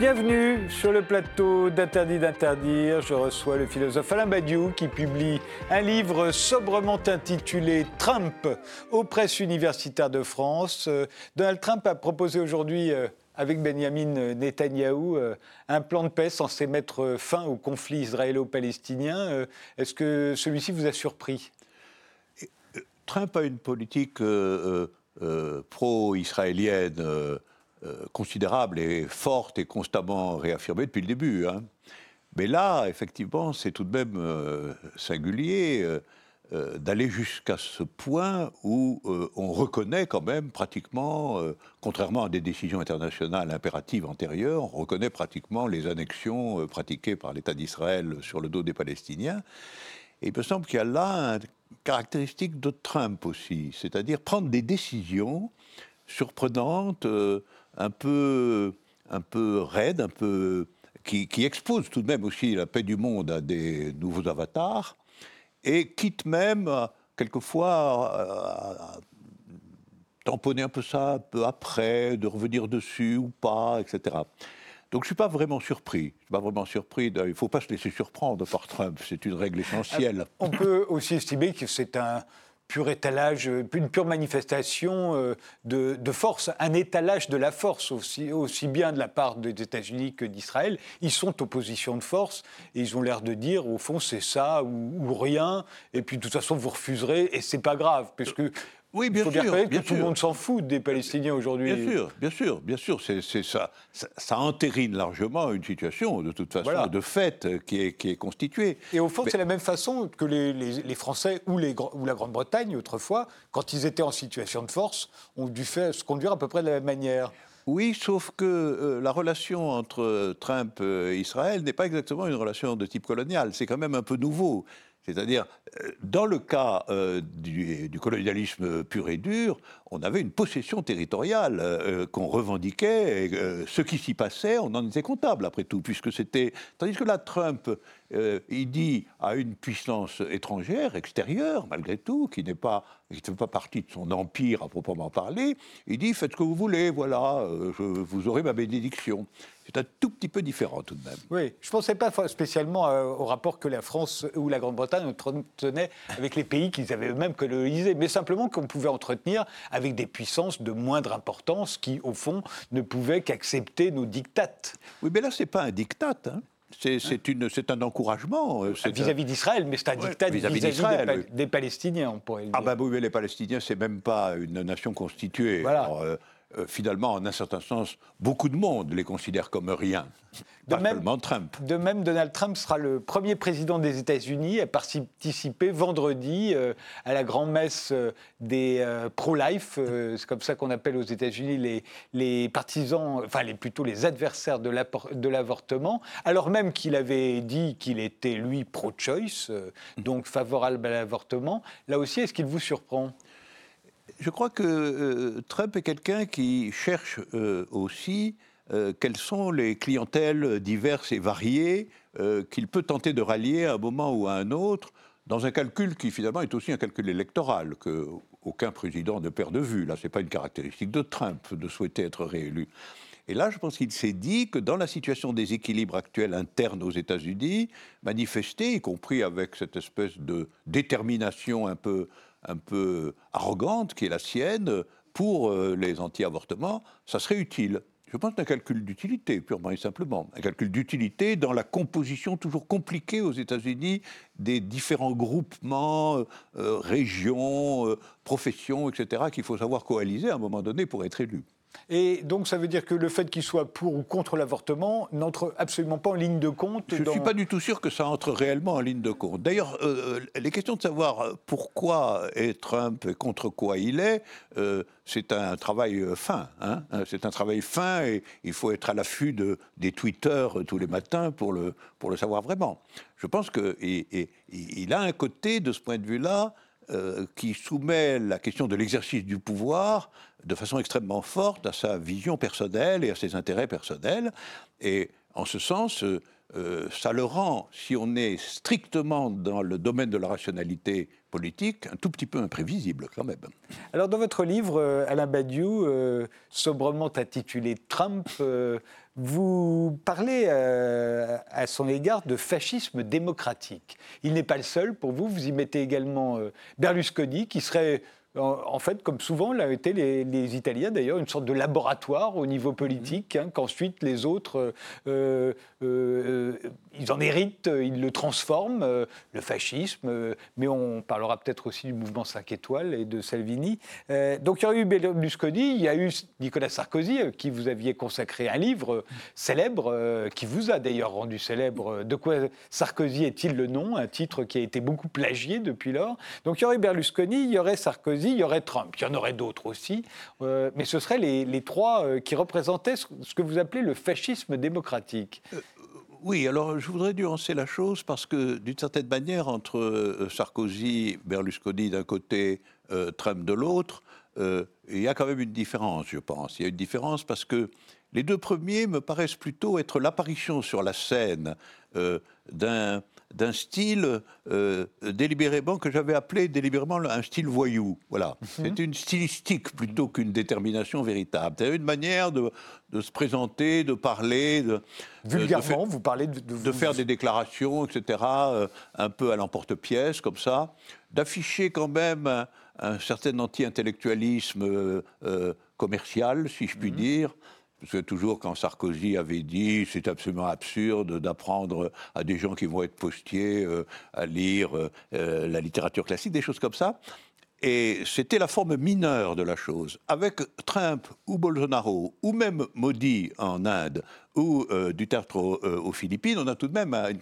Bienvenue sur le plateau d'Interdit d'interdire. Je reçois le philosophe Alain Badiou qui publie un livre sobrement intitulé Trump aux presses universitaires de France. Euh, Donald Trump a proposé aujourd'hui euh, avec Benjamin Netanyahou euh, un plan de paix censé mettre fin au conflit israélo-palestinien. Est-ce que celui-ci vous a surpris? Trump a une politique pro-israélienne euh, considérable et forte et constamment réaffirmée depuis le début. Hein. Mais là, effectivement, c'est tout de même euh, singulier euh, d'aller jusqu'à ce point où on reconnaît quand même pratiquement, contrairement à des décisions internationales impératives antérieures, on reconnaît pratiquement les annexions pratiquées par l'État d'Israël sur le dos des Palestiniens. Et il me semble qu'il y a là une caractéristique de Trump aussi, c'est-à-dire prendre des décisions surprenantes un peu, un peu raide, un peu, qui, expose tout de même aussi la paix du monde à des nouveaux avatars, et quitte même quelquefois à, tamponner un peu ça un peu après, de revenir dessus ou pas, etc. Donc je ne suis pas vraiment surpris. Je suis pas vraiment surpris. Il ne faut pas se laisser surprendre par Trump. C'est une règle essentielle. On peut aussi estimer que c'est un pur étalage, euh, une pure manifestation euh, de, force, un étalage de la force aussi, bien de la part des États-Unis que d'Israël. Ils sont opposition de force et ils ont l'air de dire, au fond, c'est ça ou, rien. Et puis de toute façon, vous refuserez et c'est pas grave, puisque oui, bien sûr. Bien que tout le monde s'en fout des Palestiniens aujourd'hui. Bien sûr, bien sûr, bien sûr. C'est, ça, ça, entérine largement une situation, de toute façon, de fait, qui est, qui est constituée. Et au fond, c'est la même façon que les, les, Français ou, les, ou la Grande-Bretagne, autrefois, quand ils étaient en situation de force, ont dû faire, se conduire à peu près de la même manière. Oui, sauf que euh, la relation entre Trump et Israël n'est pas exactement une relation de type colonial. C'est quand même un peu nouveau. C'est-à-dire, euh, dans le cas euh, du, colonialisme pur et dur, on avait une possession territoriale euh, qu'on revendiquait, et ce qui s'y passait, on en était comptable après tout, puisque c'était... Tandis que là, Trump, il dit à une puissance étrangère, extérieure, malgré tout, qui n'est pas, qui ne fait pas partie de son empire à proprement parler, il dit, faites ce que vous voulez, voilà, vous aurez ma bénédiction. C'est un tout petit peu différent tout de même. Oui, je ne pensais pas spécialement euh, au rapport que la France ou la Grande-Bretagne entretenaient avec les pays qu'ils avaient eux-mêmes colonisés, mais simplement qu'on pouvait entretenir avec des puissances de moindre importance qui, au fond, ne pouvaient qu'accepter nos dictates. Oui, mais là, ce n'est pas un diktat. Hein. C'est un encouragement. Euh, vis-à-vis d'Israël, mais c'est un diktat vis-à-vis des, Palestiniens, on pourrait le ah dire. Ah ben oui, mais les Palestiniens, c'est même pas une nation constituée. Voilà. Euh, finalement, en un certain sens, beaucoup de monde les considère comme rien. De pas même, seulement Trump. De même, Donald Trump sera le premier président des États-Unis à participer vendredi euh, à la grand-messe euh, des pro-life. c'est comme ça qu'on appelle aux États-Unis les, les, partisans, enfin les, plutôt les adversaires de l'avortement, alors même qu'il avait dit qu'il était, lui, pro-choice, donc favorable à l'avortement. Là aussi, est-ce qu'il vous surprend? Je crois que euh, Trump est quelqu'un qui cherche euh, aussi euh, quelles sont les clientèles diverses et variées qu'il peut tenter de rallier à un moment ou à un autre, dans un calcul qui finalement est aussi un calcul électoral, que aucun président ne perd de vue. Là, ce n'est pas une caractéristique de Trump de souhaiter être réélu. Et là, je pense qu'il s'est dit que dans la situation des équilibres actuels internes aux États-Unis, manifester, y compris avec cette espèce de détermination un peu un peu arrogante qui est la sienne pour euh, les anti-avortements, ça serait utile. Je pense un calcul d'utilité, purement et simplement. Un calcul d'utilité dans la composition toujours compliquée aux États-Unis des différents groupements, euh, euh, régions, professions, etc., qu'il faut savoir coaliser à un moment donné pour être élu. Et donc, ça veut dire que le fait qu'il soit pour ou contre l'avortement n'entre absolument pas en ligne de compte Je ne suis pas du tout sûr que ça entre réellement en ligne de compte. D'ailleurs, euh, euh, les questions de savoir euh, pourquoi est Trump et contre quoi il est, c'est un travail fin. Hein. c'est un travail fin et il faut être à l'affût de, des Twitter tous les matins pour le, pour le savoir vraiment. Je pense qu'il il a un côté, de ce point de vue-là, euh, qui soumet la question de l'exercice du pouvoir de façon extrêmement forte à sa vision personnelle et à ses intérêts personnels. Et en ce sens, euh, ça le rend, si on est strictement dans le domaine de la rationalité politique, un tout petit peu imprévisible quand même. Alors dans votre livre, Alain Badiou, sobrement intitulé Trump, vous parlez euh, à son égard de fascisme démocratique. Il n'est pas le seul pour vous, vous y mettez également euh, Berlusconi, qui serait en fait, comme souvent l'a été les, Italiens d'ailleurs, une sorte de laboratoire au niveau politique, hein, qu'ensuite les autres, euh, ils en héritent, ils le transforment, le fascisme, mais on parlera peut-être aussi du mouvement 5 étoiles et de Salvini. donc il y a eu Berlusconi, il y a eu Nicolas Sarkozy, qui vous aviez consacré un livre célèbre, qui vous a d'ailleurs rendu célèbre. De quoi Sarkozy est-il le nom Un titre qui a été beaucoup plagié depuis lors. Donc il y aurait Berlusconi, il y aurait Sarkozy, il y aurait Trump. Il y en aurait d'autres aussi, euh, mais ce seraient les, trois euh, qui représentaient ce, que vous appelez le fascisme démocratique. Euh, oui, alors je voudrais nuancer la chose parce que d'une certaine manière, entre Sarkozy, Berlusconi d'un côté, Trump de l'autre, il y a quand même une différence, je pense. Il y a une différence parce que les deux premiers me paraissent plutôt être l'apparition sur la scène d'un d'un style euh, délibérément que j'avais appelé délibérément un style voyou. Voilà, mhm. c'est une stylistique plutôt qu'une détermination véritable. C'est une manière de, se présenter, de parler, de vulgairement, vous parlez de, de, faire des déclarations, etc. Euh, un peu à l'emporte-pièce comme ça, d'afficher quand même un, certain anti-intellectualisme euh, commercial, si je puis mhm. dire. Parce que toujours quand Sarkozy avait dit c'est absolument absurde d'apprendre à des gens qui vont être postiers euh, à lire euh, euh, la littérature classique, des choses comme ça. Et c'était la forme mineure de la chose. Avec Trump ou Bolsonaro, ou même Modi en Inde, ou euh, Duterte euh, aux Philippines, on a tout de même une,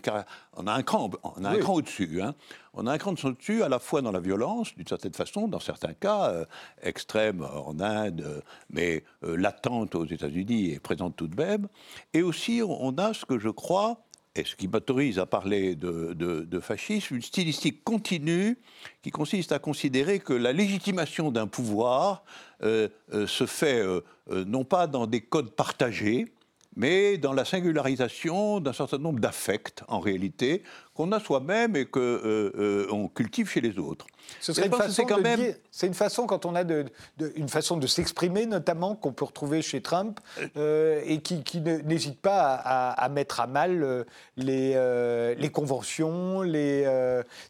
on a un cran, on a un cran au-dessus. Hein. On a un cran au-dessus à la fois dans la violence, d'une certaine façon, dans certains cas, euh, extrêmes en Inde, mais latente aux États-Unis et présente tout de même. Et aussi, on a ce que je crois et ce qui m'autorise à parler de, fascisme, une stylistique continue qui consiste à considérer que la légitimation d'un pouvoir euh, euh, se fait euh, non pas dans des codes partagés, mais dans la singularisation d'un certain nombre d'affects, en réalité, qu'on a soi-même et qu'on cultive chez les autres. Ce serait une façon quand même... C'est une façon, quand on a de, une façon de s'exprimer, notamment, qu'on peut retrouver chez Trump, euh, et qui, n'hésite pas à, mettre à mal les, les conventions, les...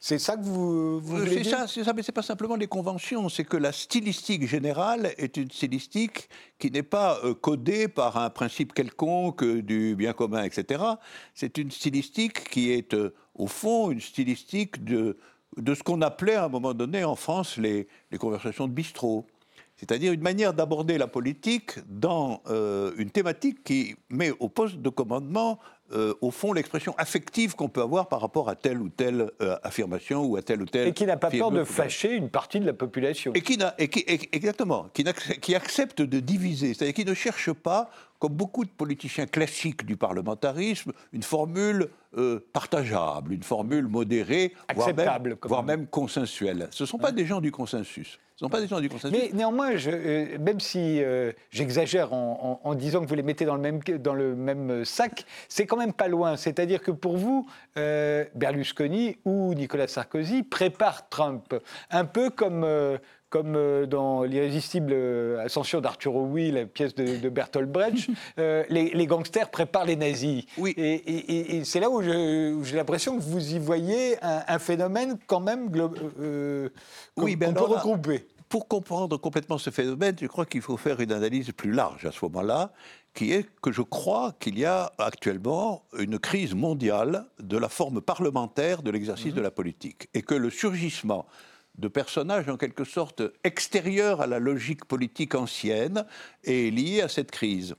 c'est ça que vous, vous C'est ça, c'est ça, mais c'est pas simplement les conventions, c'est que la stylistique générale est une stylistique qui n'est pas codée par un principe quelconque du bien commun, etc. C'est une stylistique qui est au fond, une stylistique de, de ce qu'on appelait à un moment donné en France les, conversations de bistrot. C'est-à-dire une manière d'aborder la politique dans euh, une thématique qui met au poste de commandement euh, au fond, l'expression affective qu'on peut avoir par rapport à telle ou telle euh, affirmation ou à telle ou telle. Et qui n'a pas peur de fâcher une partie de la population. Et qui, n'a, et qui exactement, qui, qui, accepte de diviser, c'est-à-dire qui ne cherche pas, comme beaucoup de politiciens classiques du parlementarisme, une formule euh, partageable, une formule modérée, voire même, voire même consensuelle. Ce ne sont pas des gens du consensus. Ce sont pas des gens du consensus. Mais néanmoins, je, même si j'exagère en, disant que vous les mettez dans le même, même sac, c'est quand même pas loin. C'est-à-dire que pour vous, euh, Berlusconi ou Nicolas Sarkozy préparent Trump. Un peu comme, euh, comme euh, dans L'irrésistible ascension d'Arthur Louis, la pièce de, Bertolt Brecht, les, gangsters préparent les nazis. Oui. Et, c'est là où j'ai l'impression que vous y voyez un, phénomène quand même oui, qu'on peut regrouper. Pour comprendre complètement ce phénomène, je crois qu'il faut faire une analyse plus large à ce moment-là qui est que je crois qu'il y a actuellement une crise mondiale de la forme parlementaire de l'exercice de mhm. la politique et que le surgissement de personnages en quelque sorte extérieurs à la logique politique ancienne est lié à cette crise.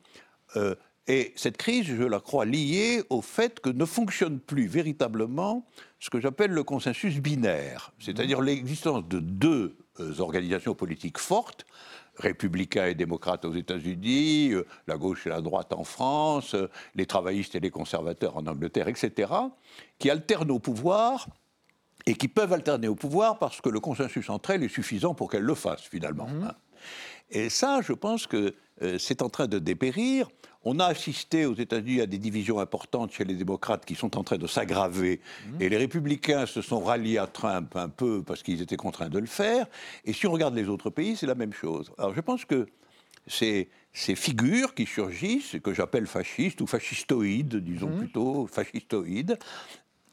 Euh, et cette crise, je la crois liée au fait que ne fonctionne plus véritablement ce que j'appelle le consensus binaire, c'est-à-dire l'existence de deux euh, organisations politiques fortes, républicains et démocrates aux États-Unis, euh, la gauche et la droite en France, les travaillistes et les conservateurs en Angleterre, etc., qui alternent au pouvoir et qui peuvent alterner au pouvoir parce que le consensus entre elles est suffisant pour qu'elles le fassent finalement. Mhm. Hein. Et ça, je pense que euh, c'est en train de dépérir. On a assisté aux États-Unis à des divisions importantes chez les démocrates qui sont en train de s'aggraver. Mmh. Et les républicains se sont ralliés à Trump un peu parce qu'ils étaient contraints de le faire. Et si on regarde les autres pays, c'est la même chose. Alors je pense que ces, ces figures qui surgissent, que j'appelle fascistes ou fascistoïdes, disons mmh. plutôt fascistoïdes,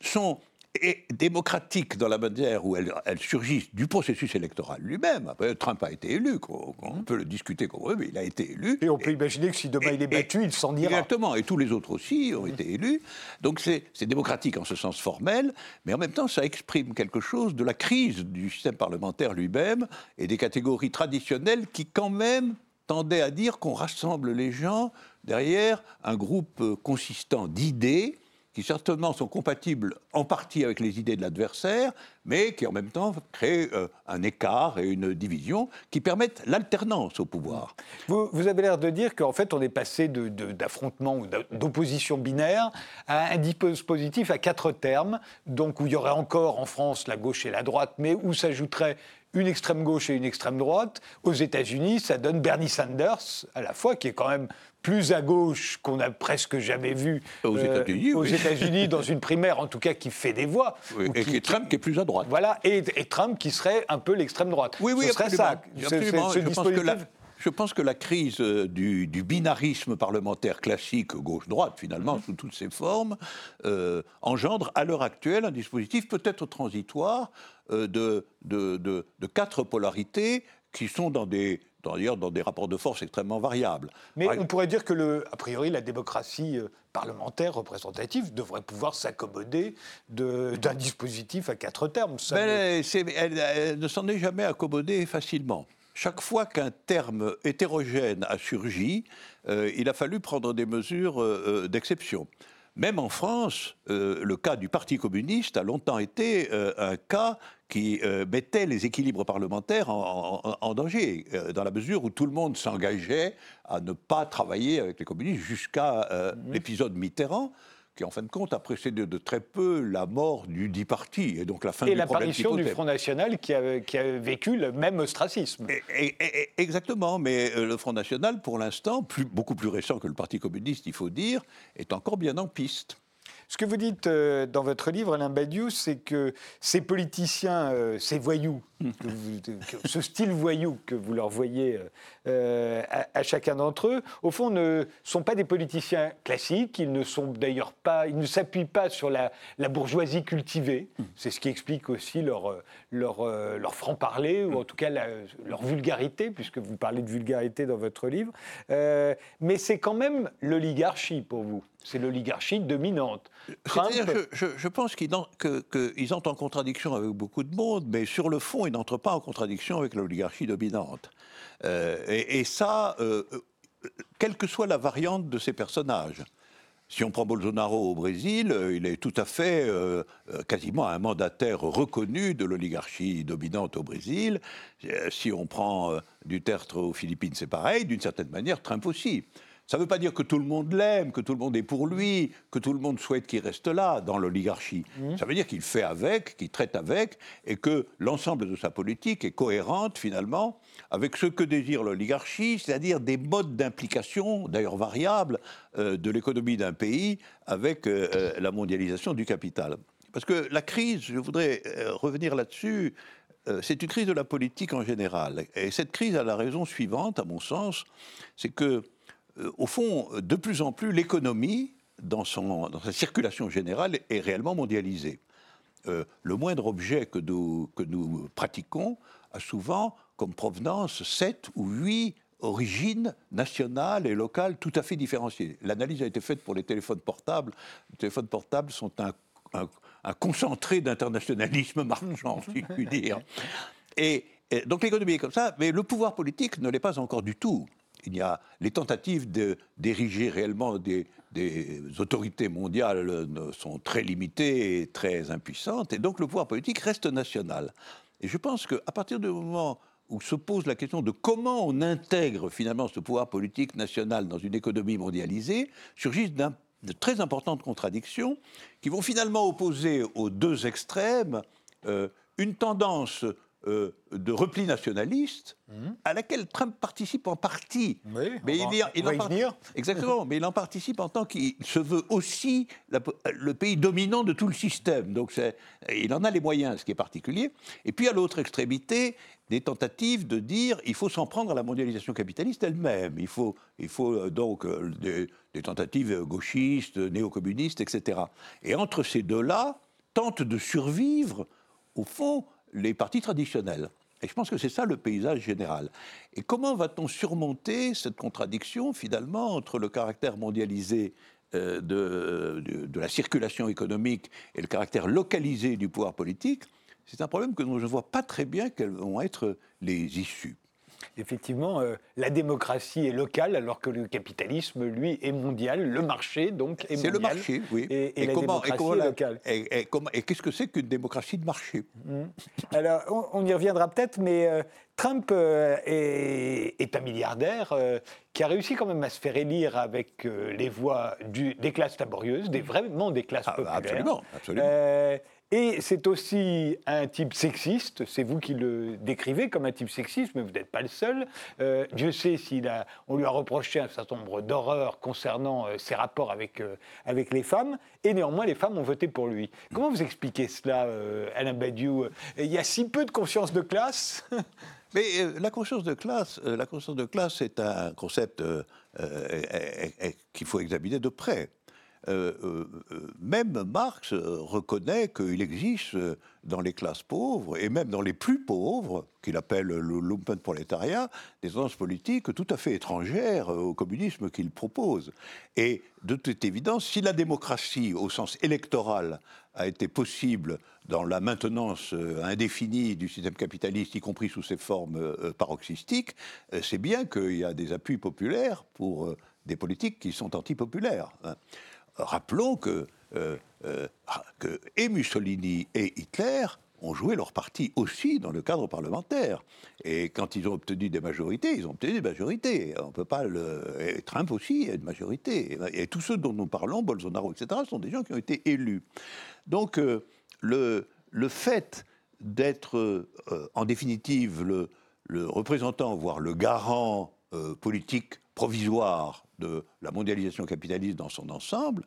sont et démocratique dans la manière où elle, surgit du processus électoral lui-même. Trump a été élu, on, peut le discuter comme veut, mais il a été élu. Et on peut imaginer que si demain il est battu, il s'en ira. Exactement, et tous les autres aussi ont été élus. Donc c'est démocratique en ce sens formel, mais en même temps ça exprime quelque chose de la crise du système parlementaire lui-même et des catégories traditionnelles qui quand même tendaient à dire qu'on rassemble les gens derrière un groupe consistant d'idées qui certainement sont compatibles en partie avec les idées de l'adversaire, mais qui en même temps créent euh, un écart et une division qui permettent l'alternance au pouvoir. Vous, avez l'air de dire qu'en fait on est passé d'affrontement ou d'opposition binaire à un dispositif à quatre termes, donc où il y aurait encore en France la gauche et la droite, mais où s'ajouterait une extrême gauche et une extrême droite. Aux États-Unis, ça donne Bernie Sanders à la fois, qui est quand même plus à gauche qu'on n'a presque jamais vu aux euh, États-Unis, dans une primaire en tout cas qui fait des voix. et qui, Trump qui est plus à droite. Voilà, et, Trump qui serait un peu l'extrême droite. Oui, oui, Ce serait ça. je, pense que la, je pense que la crise euh, du, binarisme parlementaire classique gauche-droite, finalement, sous toutes ses formes, euh, engendre à l'heure actuelle un dispositif peut-être transitoire de, de, de, quatre polarités qui sont dans des, d'ailleurs dans des rapports de force extrêmement variables. Mais on pourrait dire que, le, a priori, la démocratie euh, parlementaire représentative devrait pouvoir s'accommoder d'un dispositif à quatre termes. Mais elle, ne s'en est jamais accommodée facilement. Chaque fois qu'un terme hétérogène a surgi, euh, il a fallu prendre des mesures euh, d'exception. Même en France, le cas du Parti communiste a longtemps été un cas qui euh, mettait les équilibres parlementaires en, danger, euh, dans la mesure où tout le monde s'engageait à ne pas travailler avec les communistes jusqu'à euh, l'épisode Mitterrand qui en fin de compte a précédé de très peu la mort du dit parti et donc la fin et du l'apparition du Front National qui a, qui a, vécu le même ostracisme. exactement, mais le Front National, pour l'instant, beaucoup plus récent que le Parti communiste, il faut dire, est encore bien en piste. Ce que vous dites euh, dans votre livre, Alain Badiou, c'est que ces politiciens, euh, ces voyous, ce style voyou que vous leur voyez euh, à, chacun d'entre eux, au fond, ne sont pas des politiciens classiques. Ils ne sont d'ailleurs pas, ils ne s'appuient pas sur la, bourgeoisie cultivée. C'est ce qui explique aussi leur, leur, leur franc-parler, ou en tout cas leur vulgarité, puisque vous parlez de vulgarité dans votre livre. mais c'est quand même l'oligarchie pour vous. C'est l'oligarchie dominante. C'est-à-dire que je, pense qu'ils entrent en contradiction avec beaucoup de monde, mais sur le fond, ils n'entrent pas en contradiction avec l'oligarchie dominante. Euh, et, ça, euh, euh, quelle que soit la variante de ces personnages. Si on prend Bolsonaro au Brésil, il est tout à fait quasiment un mandataire reconnu de l'oligarchie dominante au Brésil. Si on prend Duterte aux Philippines, c'est pareil. D'une certaine manière, Trump aussi. Ça ne veut pas dire que tout le monde l'aime, que tout le monde est pour lui, que tout le monde souhaite qu'il reste là dans l'oligarchie. Mmh. Ça veut dire qu'il fait avec, qu'il traite avec, et que l'ensemble de sa politique est cohérente finalement avec ce que désire l'oligarchie, c'est-à-dire des modes d'implication, d'ailleurs variables, euh, de l'économie d'un pays avec euh, euh, la mondialisation du capital. Parce que la crise, je voudrais revenir là-dessus, c'est une crise de la politique en général. Et cette crise a la raison suivante, à mon sens, c'est que au fond, de plus en plus, l'économie, dans, sa circulation générale, est réellement mondialisée. Euh, le moindre objet que nous, pratiquons a souvent comme provenance sept ou huit origines nationales et locales tout à fait différenciées. L'analyse a été faite pour les téléphones portables. Les téléphones portables sont un, concentré d'internationalisme marchand, si je puis dire. et donc l'économie est comme ça, mais le pouvoir politique ne l'est pas encore du tout il y a les tentatives d'ériger réellement des, autorités mondiales sont très limitées et très impuissantes, et donc le pouvoir politique reste national. Et je pense qu'à partir du moment où se pose la question de comment on intègre finalement ce pouvoir politique national dans une économie mondialisée, surgissent de très importantes contradictions qui vont finalement opposer aux deux extrêmes euh, une tendance euh, de repli nationaliste, mmh. à laquelle Trump participe en partie. Oui, mais on il, va- il on va en y par- venir. Exactement, mais il en participe en tant qu'il se veut aussi la- le pays dominant de tout le système. Donc c'est- il en a les moyens, ce qui est particulier. Et puis à l'autre extrémité, des tentatives de dire il faut s'en prendre à la mondialisation capitaliste elle-même. Il faut, il faut euh, donc euh, des, des tentatives gauchistes, néo-communistes, etc. Et entre ces deux-là, tentent de survivre, au fond, les partis traditionnels. Et je pense que c'est ça le paysage général. Et comment va-t-on surmonter cette contradiction, finalement, entre le caractère mondialisé euh, de, la circulation économique et le caractère localisé du pouvoir politique? C'est un problème que je ne vois pas très bien quelles vont être les issues. Effectivement, euh, la démocratie est locale alors que le capitalisme, lui, est mondial. Le marché, donc, est mondial. C'est le marché, oui. Et, et la démocratie comment est locale. et- et comment- et qu'est-ce que c'est qu'une démocratie de marché? Alors, on, on y reviendra peut-être, mais euh, Trump euh, est, est un milliardaire qui a réussi quand même à se faire élire avec les voix du- des classes laborieuses, des, vraiment des classes Ah, populaires. absolument, absolument. Et c'est aussi un type sexiste, c'est vous qui le décrivez comme un type sexiste, mais vous n'êtes pas le seul. Euh, Dieu sait s'il a, on lui a reproché un certain nombre d'horreurs concernant euh, ses rapports avec, euh, avec les femmes, et néanmoins les femmes ont voté pour lui. Comment vous expliquez cela, Alain Badiou? Il y a si peu de conscience de classe Mais la conscience de classe, la conscience de classe est un concept qu'il faut examiner de près. Euh, euh, euh, même Marx reconnaît qu'il existe dans les classes pauvres, et même dans les plus pauvres, qu'il appelle le lumpenprolétariat, des tendances politiques tout à fait étrangères au communisme qu'il propose. Et de toute évidence, si la démocratie, au sens électoral, a été possible dans la maintenance indéfinie du système capitaliste, y compris sous ses formes paroxystiques, c'est bien qu'il y a des appuis populaires pour des politiques qui sont antipopulaires. Rappelons que, euh, euh, que et Mussolini et Hitler ont joué leur parti aussi dans le cadre parlementaire. Et quand ils ont obtenu des majorités, ils ont obtenu des majorités. On peut pas le... et Trump aussi a une majorité. Et tous ceux dont nous parlons, Bolsonaro, etc., sont des gens qui ont été élus. Donc euh, le, le fait d'être, en définitive, le, le représentant, voire le garant politique provisoire de la mondialisation capitaliste dans son ensemble,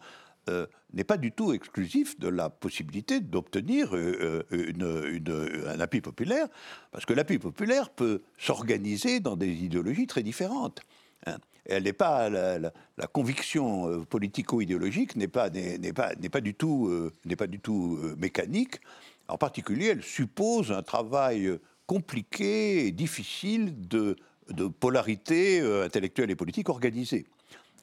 euh, n'est pas du tout exclusif de la possibilité d'obtenir euh, euh, un appui populaire, parce que l'appui populaire peut s'organiser dans des idéologies très différentes. hein. Elle n'est pas la, conviction politico-idéologique n'est pas pas pas du tout n'est pas du tout mécanique. En particulier, elle suppose un travail compliqué et difficile de, polarité intellectuelle et politique organisée.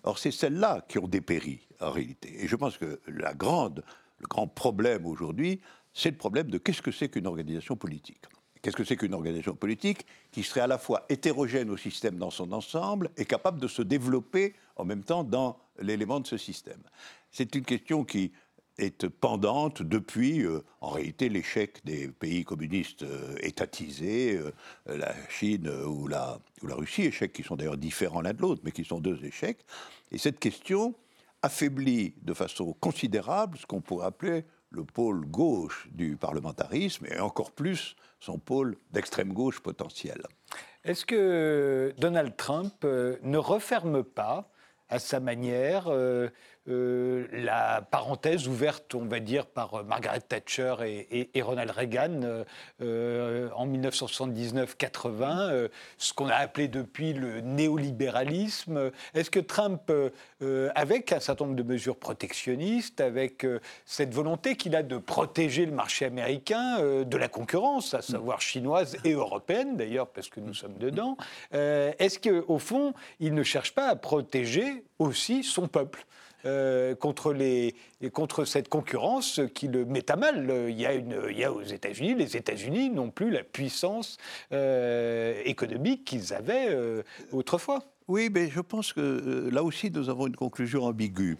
Or, c'est celles-là qui ont dépéri, en réalité. Et je pense que la grande, le grand problème aujourd'hui, c'est le problème de qu'est-ce que c'est qu'une organisation politique. Qu'est-ce que c'est qu'une organisation politique qui serait à la fois hétérogène au système dans son ensemble et capable de se développer en même temps dans l'élément de ce système? C'est une question qui est pendante depuis, euh, en réalité, l'échec des pays communistes euh, étatisés, euh, la Chine ou, la, ou la Russie, échecs qui sont d'ailleurs différents l'un de l'autre, mais qui sont deux échecs. Et cette question affaiblit de façon considérable ce qu'on pourrait appeler le pôle gauche du parlementarisme et encore plus son pôle d'extrême gauche potentiel. Est-ce que Donald Trump euh, ne referme pas, à sa manière, euh, euh, la parenthèse ouverte, on va dire, par euh, Margaret Thatcher et, Ronald Reagan euh, en 1979-80, euh, ce qu'on a appelé depuis le néolibéralisme. Est-ce que Trump, avec un certain nombre de mesures protectionnistes, avec cette volonté qu'il a de protéger le marché américain de la concurrence, à savoir chinoise et européenne d'ailleurs, parce que nous sommes dedans, est-ce qu'au fond, il ne cherche pas à protéger aussi son peuple? Euh, contre, cette concurrence qui le met à mal. Il y a, aux États-Unis, les États-Unis n'ont plus la puissance euh, économique qu'ils avaient euh, autrefois. Oui, mais je pense que là aussi, nous avons une conclusion ambiguë.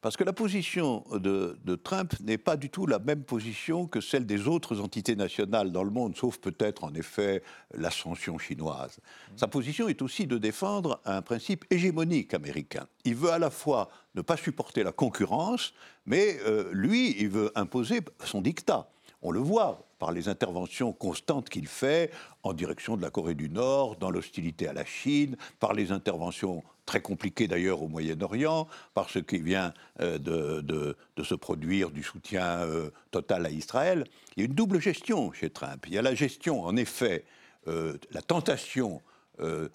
Parce que la position de, Trump n'est pas du tout la même position que celle des autres entités nationales dans le monde, sauf peut-être en effet l'ascension chinoise. Sa position est aussi de défendre un principe hégémonique américain. Il veut à la fois ne pas supporter la concurrence, mais euh, lui, il veut imposer son dictat. On le voit par les interventions constantes qu'il fait en direction de la Corée du Nord, dans l'hostilité à la Chine, par les interventions très compliquées d'ailleurs au Moyen-Orient, par ce qui vient euh, de, se produire du soutien euh, total à Israël. Il y a une double gestion chez Trump. Il y a la gestion, en effet, euh, la tentation de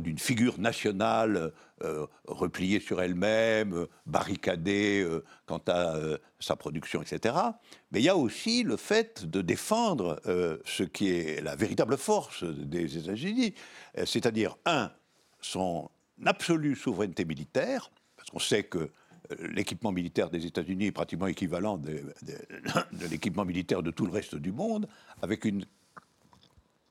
d'une figure nationale euh, repliée sur elle-même, barricadée euh, quant à sa production, etc. Mais il y a aussi le fait de défendre ce qui est la véritable force des États-Unis, c'est-à-dire, un, son absolue souveraineté militaire, parce qu'on sait que l'équipement militaire des États-Unis est pratiquement équivalent de l'équipement militaire de tout le reste du monde, avec une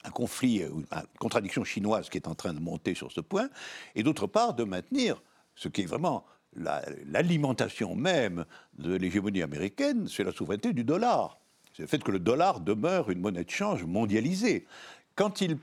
un conflit, euh, une contradiction chinoise qui est en train de monter sur ce point, et d'autre part de maintenir ce qui est vraiment l'alimentation même de l'hégémonie américaine, c'est la souveraineté du dollar. C'est le fait que le dollar demeure une monnaie de change mondialisée. Quand il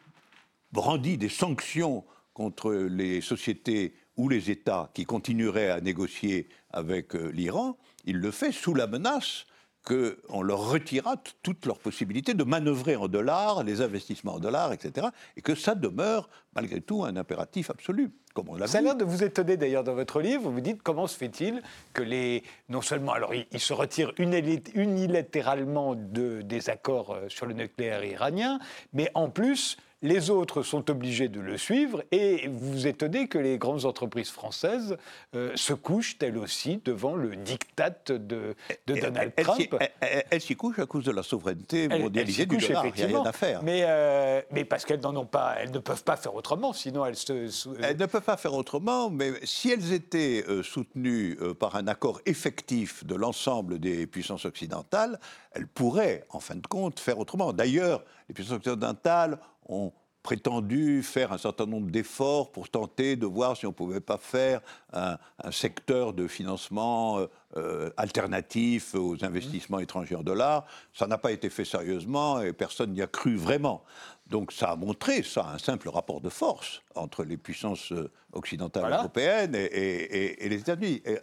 brandit des sanctions contre les sociétés ou les États qui continueraient à négocier avec euh, l'Iran, il le fait sous la menace qu'on leur retirera toutes leurs possibilités de manœuvrer en dollars, les investissements en dollars, etc. Et que ça demeure, malgré tout, un impératif absolu. Comme on ça a l'air de vous étonner d'ailleurs dans votre livre. Vous vous dites comment se fait-il que les. Non seulement, alors, ils, se retirent unilatéralement de, des accords euh, sur le nucléaire iranien, mais en plus, les autres sont obligés de le suivre et vous vous étonnez que les grandes entreprises françaises euh, se couchent elles aussi devant le diktat de, Donald Trump. Elles s'y couchent à cause de la souveraineté mondialisée du dollar, il n'y a rien à faire. Mais, euh, mais parce qu'elles n'en ont pas, elles ne peuvent pas faire autrement, sinon elles se... Elles ne peuvent pas faire autrement, mais si elles étaient euh, soutenues par un accord effectif de l'ensemble des puissances occidentales, elles pourraient, en fin de compte, faire autrement. D'ailleurs, les puissances occidentales ont prétendu faire un certain nombre d'efforts pour tenter de voir si on ne pouvait pas faire un, secteur de financement euh, euh, alternatif aux investissements étrangers en dollars. Ça n'a pas été fait sérieusement et personne n'y a cru vraiment. Donc ça a montré, ça, un simple rapport de force entre les puissances euh, occidentales européennes et, les États-Unis. Et,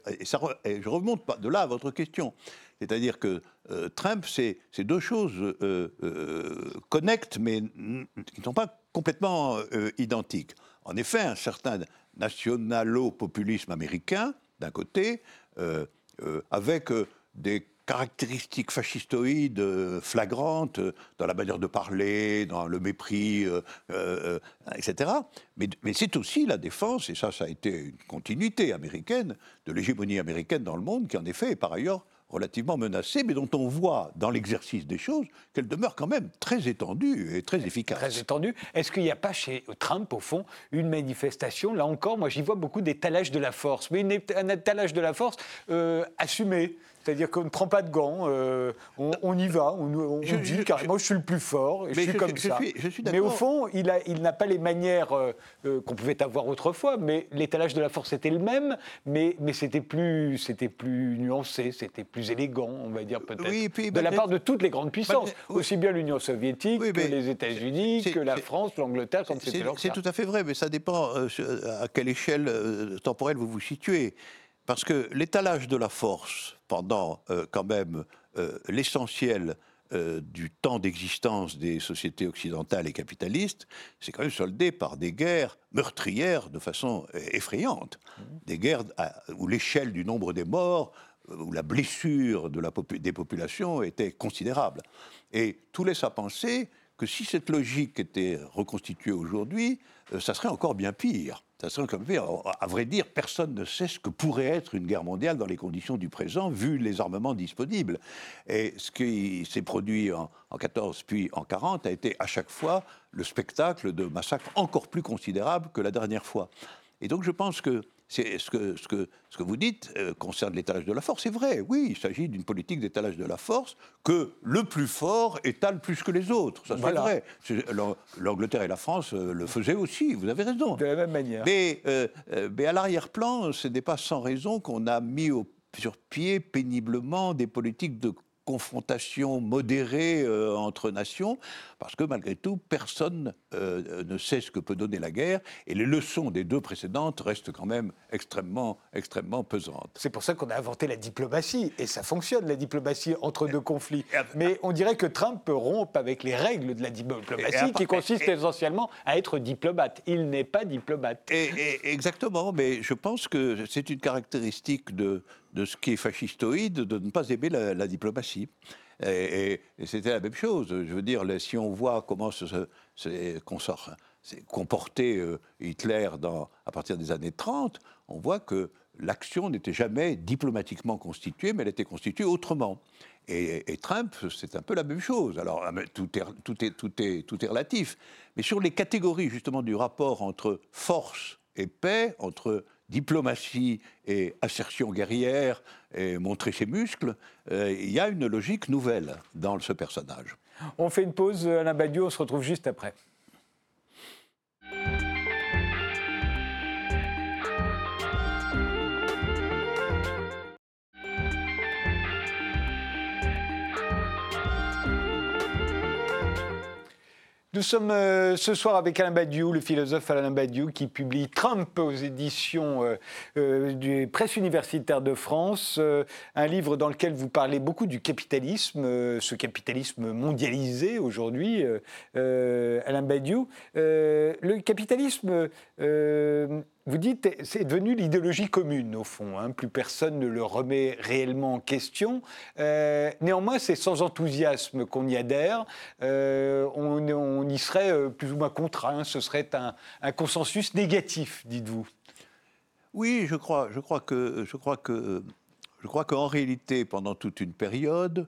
et, je remonte de là à votre question. C'est-à-dire que euh, Trump, c'est deux choses euh, euh, connectent, mais qui ne sont pas complètement identiques. En effet, un certain nationalo-populisme américain, d'un côté, avec des caractéristiques fascistoïdes flagrantes dans la manière de parler, dans le mépris, etc. Mais, mais c'est aussi la défense, et ça, ça a été une continuité américaine, de l'hégémonie américaine dans le monde, qui en effet est par ailleurs relativement menacée, mais dont on voit dans l'exercice des choses qu'elle demeure quand même très étendue et très efficace. Très étendue. Est-ce qu'il n'y a pas chez Trump, au fond, une manifestation? Là encore, moi j'y vois beaucoup d'étalage de la force, mais un étalage de la force euh, assumé. C'est-à-dire qu'on ne prend pas de gants, euh, on, y va, on, dit carrément je, suis le plus fort, je suis comme ça. mais au fond, il n'a il pas les manières euh, euh, qu'on pouvait avoir autrefois, mais l'étalage de la force était le même, mais, mais c'était plus, plus nuancé, c'était plus élégant, on va dire peut-être, de la part de toutes les grandes puissances, aussi bien l'Union soviétique que les États-Unis, que la France, l'Angleterre, comme c'était C'est tout à fait vrai, mais ça dépend à quelle échelle temporelle vous vous situez. Parce que l'étalage de la force pendant euh, quand même euh, l'essentiel euh, du temps d'existence des sociétés occidentales et capitalistes, c'est quand même soldé par des guerres meurtrières de façon effrayante. Mmh. Des guerres où l'échelle du nombre des morts, où la blessure de la des populations était considérable. Et tout laisse à penser que si cette logique était reconstituée aujourd'hui, ça serait encore bien pire. Comme à vrai dire, personne ne sait ce que pourrait être une guerre mondiale dans les conditions du présent, vu les armements disponibles. Et ce qui s'est produit en, en 14 puis en 40 a été à chaque fois le spectacle de massacres encore plus considérables que la dernière fois. Et donc je pense que c'est ce que, ce, que, ce que vous dites euh, concerne l'étalage de la force. C'est vrai, oui, il s'agit d'une politique d'étalage de la force que le plus fort étale plus que les autres. Ça, c'est vrai. L'Angleterre et la France euh, le faisaient aussi, vous avez raison. De la même manière. Mais, euh, mais à l'arrière-plan, ce n'est pas sans raison qu'on a mis au, sur pied péniblement des politiques de confrontation modérée euh, entre nations, parce que malgré tout, personne euh, ne sait ce que peut donner la guerre, et les leçons des deux précédentes restent quand même extrêmement, extrêmement pesantes. C'est pour ça qu'on a inventé la diplomatie, et ça fonctionne, la diplomatie entre deux conflits. Mais on dirait que Trump peut rompre avec les règles de la diplomatie, qui consiste essentiellement à être diplomate. Il n'est pas diplomate. Et, exactement, mais je pense que c'est une caractéristique de, de ce qui est fascistoïde de ne pas aimer la, diplomatie. Et, c'était la même chose. Je veux dire, si on voit comment se, s'est comporté euh, Hitler à partir des années 30, on voit que l'action n'était jamais diplomatiquement constituée, mais elle était constituée autrement. Et, Trump, c'est un peu la même chose. Alors, ah, tout est, tout, est, tout, est, tout est relatif. Mais sur les catégories, justement, du rapport entre force et paix, entre diplomatie et assertion guerrière et montrer ses muscles, euh, il y a une logique nouvelle dans ce personnage. On fait une pause, Alain Badiou, on se retrouve juste après. Nous sommes euh, ce soir avec Alain Badiou, le philosophe Alain Badiou, qui publie Trump aux éditions euh, euh, du Presse universitaire de France, un livre dans lequel vous parlez beaucoup du capitalisme, ce capitalisme mondialisé aujourd'hui, Alain Badiou. le capitalisme vous dites, c'est devenu l'idéologie commune, au fond. Hein. Plus personne ne le remet réellement en question. Euh, néanmoins, c'est sans enthousiasme qu'on y adhère. Euh, on, y serait euh, plus ou moins contraint. Ce serait un, consensus négatif, dites-vous. Oui, je crois, je crois que, je crois que, je crois qu'en réalité, pendant toute une période,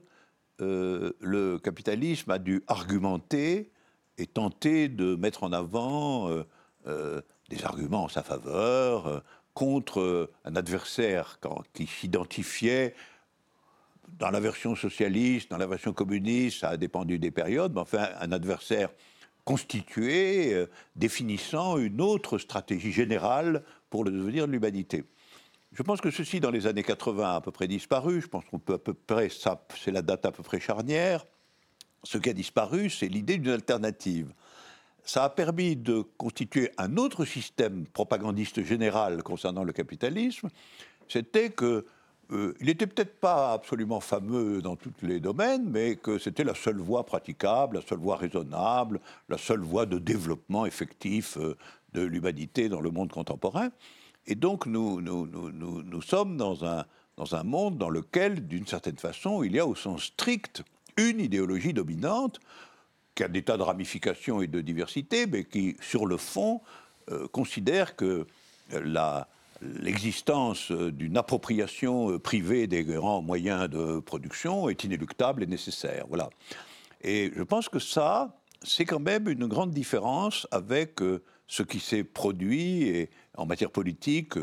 le capitalisme a dû argumenter et tenter de mettre en avant des arguments en sa faveur, euh, contre euh, un adversaire qui s'identifiait dans la version socialiste, dans la version communiste, ça a dépendu des périodes, mais enfin un adversaire constitué, euh, définissant une autre stratégie générale pour le devenir de l'humanité. Je pense que ceci, dans les années 80, a à peu près disparu. Je pense qu'on peut à peu près, ça, c'est la date à peu près charnière. Ce qui a disparu, c'est l'idée d'une alternative ça a permis de constituer un autre système propagandiste général concernant le capitalisme, c'était que euh, il n'était peut-être pas absolument fameux dans tous les domaines, mais que c'était la seule voie praticable, la seule voie raisonnable, la seule voie de développement effectif euh, de l'humanité dans le monde contemporain. Et donc nous, nous, nous, nous sommes dans un, dans un monde dans lequel, d'une certaine façon, il y a au sens strict une idéologie dominante qui a des tas de ramifications et de diversité, mais qui, sur le fond, euh, considère que l'existence d'une appropriation euh, privée des grands moyens de production est inéluctable et nécessaire. Voilà. Et je pense que ça, c'est quand même une grande différence avec euh, ce qui s'est produit en matière politique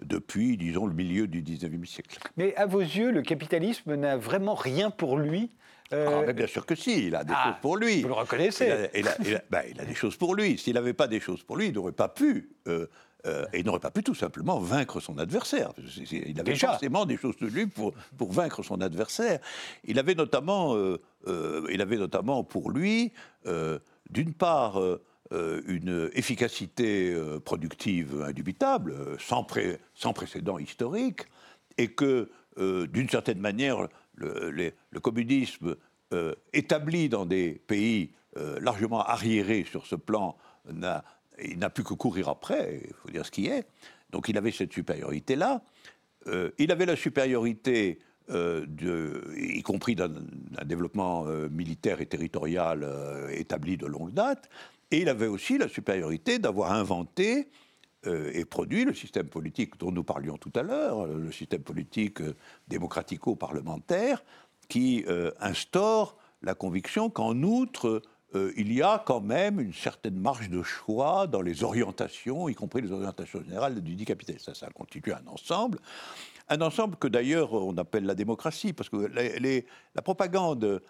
depuis, disons, le milieu du 19e siècle. Mais à vos yeux, le capitalisme n'a vraiment rien pour lui euh, ah, bien sûr que si, il a des ah, choses pour lui. Vous le reconnaissez ben, il a, des choses pour lui. S'il n'avait pas des choses pour lui, il n'aurait pas pu. Euh, euh, et il n'aurait pas pu tout simplement vaincre son adversaire. Il avait forcément des choses de lui pour, pour vaincre son adversaire. Il avait notamment, il avait notamment pour lui, d'une part, une efficacité productive indubitable, sans, sans précédent historique, et que, d'une certaine manière, le, communisme euh, établi dans des pays euh, largement arriérés sur ce plan, n'a, il n'a plus que courir après, il faut dire ce qui est. Donc il avait cette supériorité-là. Euh, il avait la supériorité, y compris d'un, développement militaire et territorial établi de longue date, et il avait aussi la supériorité d'avoir inventé euh, et produit le système politique dont nous parlions tout à l'heure, le système politique euh, démocratico-parlementaire, qui euh, instaure la conviction qu'en outre, il y a quand même une certaine marge de choix dans les orientations, y compris les orientations générales du dit capitaliste. Ça, ça constitue un ensemble. Un ensemble que d'ailleurs on appelle la démocratie, parce que la propagande